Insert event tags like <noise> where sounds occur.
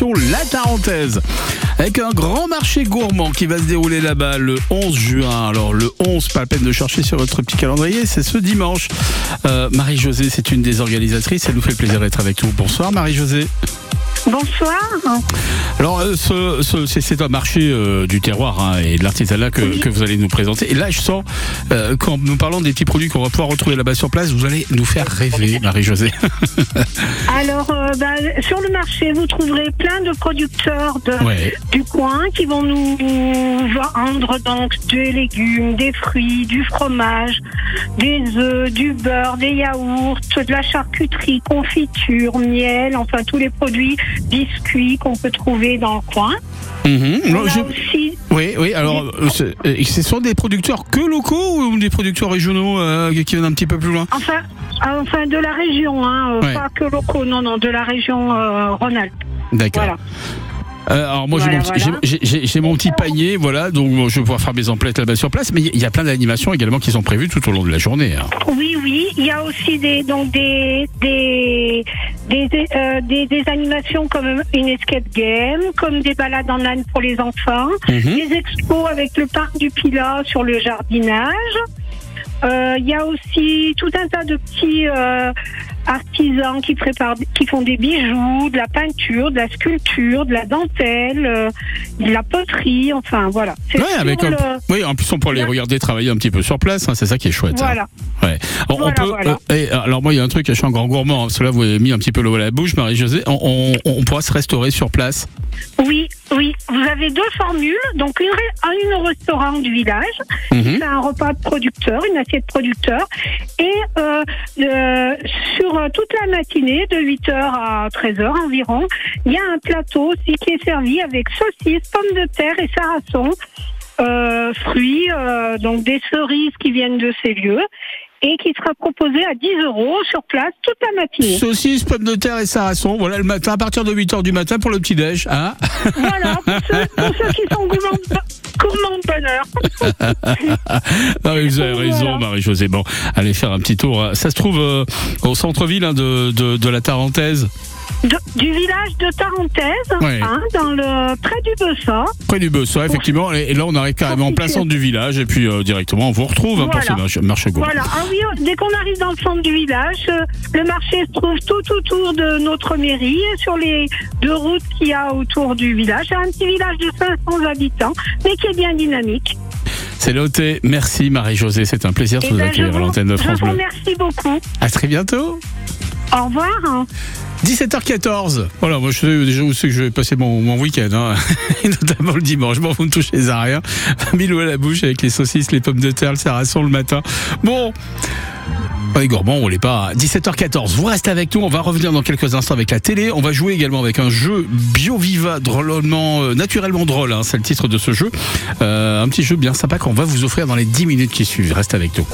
La Tarentaise avec un grand marché gourmand qui va se dérouler là-bas le 11 juin. Alors le 11, pas la peine de chercher sur votre petit calendrier, c'est ce dimanche. Euh, Marie-Josée, c'est une des organisatrices, elle nous fait plaisir d'être avec nous. Bonsoir Marie-Josée. Bonsoir. Alors, euh, ce, ce- c'est un marché euh, du terroir hein, et de l'artisanat que, Oui. que vous allez nous présenter. Et là, je sens, euh, quand nous parlons des petits produits qu'on va pouvoir retrouver là-bas sur place, vous allez nous faire rêver, Marie-Josée. <laughs> Alors, euh, bah, sur le marché, vous trouverez plein de producteurs de, Ouais. du coin qui vont nous vendre donc des légumes, des fruits, du fromage, des œufs, du beurre, des yaourts, de la charcuterie, confiture, miel, enfin tous les produits biscuits qu'on peut trouver dans le coin. Mhm. On a je- aussi Oui, oui. Alors, euh, euh, ce sont des producteurs que locaux ou des producteurs régionaux euh, qui viennent un petit peu plus loin? Enfin, enfin de la région, hein, Ouais. pas que locaux, non, non, de la région euh, Rhône-Alpes. D'accord. Voilà. Euh, alors moi j'ai mon, petit- voilà. mon panier, voilà, donc bon, je vais pouvoir faire mes emplettes là-bas sur place, mais il y a plein d'animations également qui sont prévues tout au long de la journée. hein. Oui, oui, il y a aussi des donc des des des, euh, des- des animations comme une escape game, comme des balades en âne pour les enfants, Mhm. des expos avec le parc du Pilat sur le jardinage. Euh, Il y a aussi tout un tas de petits euh, artisans qui préparent, qui font des bijoux, de la peinture, de la sculpture, de la dentelle, euh, de la poterie, enfin voilà. Ouais, avec le- Oui, en plus on pourra les regarder travailler un petit peu sur place, hein, c'est ça qui est chouette. hein. Voilà. Ouais. On, peut. voilà. euh, et, alors moi il y a un truc, je suis un grand gourmand, hein, parce que là vous avez mis un petit peu l'eau à la bouche, Marie-Josée. On, on- on pourra se restaurer sur place? Oui, oui. Vous avez deux formules. Donc une, une au restaurant du village, Mhm. c'est un repas de producteur, une assiette producteur, et euh, euh, sur euh, toute la matinée, de 8h à 13h environ, il y a un plateau aussi qui est servi avec saucisses, pommes de terre et sarrason, euh, fruits, donc des cerises qui viennent de ces lieux. Et qui sera proposé à 10 euros sur place toute la matinée. Saucisses, pommes de terre et sarrason, voilà le matin à partir de 8h du matin pour le petit déj. Hein Voilà, pour ceux, pour <laughs> ceux qui sont gourmands de, gourmands de bonheur. <laughs> Vous avez Voilà. raison, Marie-Josée. Bon, allez faire un petit tour. Ça se trouve euh, au centre-ville hein, de, de, de la Tarentaise, De- du village de Tarentaise, Ouais. hein, dans le, près du Bessa. près du Bessa, effectivement. Et, et là, on arrive carrément en plein centre du village. Et puis, euh, directement, on vous retrouve hein, pour Voilà. ce marché, gourmand. Voilà, ah oui, dès qu'on arrive dans le centre du village, euh, le marché se trouve tout autour de notre mairie, sur les deux routes qu'il y a autour du village. C'est un petit village de 500 habitants, mais qui est bien dynamique. C'est noté. Merci, Marie-Josée. C'est un plaisir de Eh vous ben, je accueillir à vous, l'antenne de je France vous Bleu. remercie beaucoup. À très bientôt. Au revoir. Hein. 17h14. Voilà, moi je sais déjà où c'est que je vais passer mon, week-end, hein. <laughs> Notamment le dimanche. Bon, vous ne touchez à rien. <laughs> Mille à la bouche avec les saucisses, les pommes de terre, le sarrason le matin. Bon. On est gourmand, on l'est pas. 17h14. Vous restez avec nous. On va revenir dans quelques instants avec la télé. On va jouer également avec un jeu bio-viva, drôlement, euh, naturellement drôle. hein. C'est le titre de ce jeu. Euh, un petit jeu bien sympa qu'on va vous offrir dans les 10 minutes qui suivent. Restez avec nous.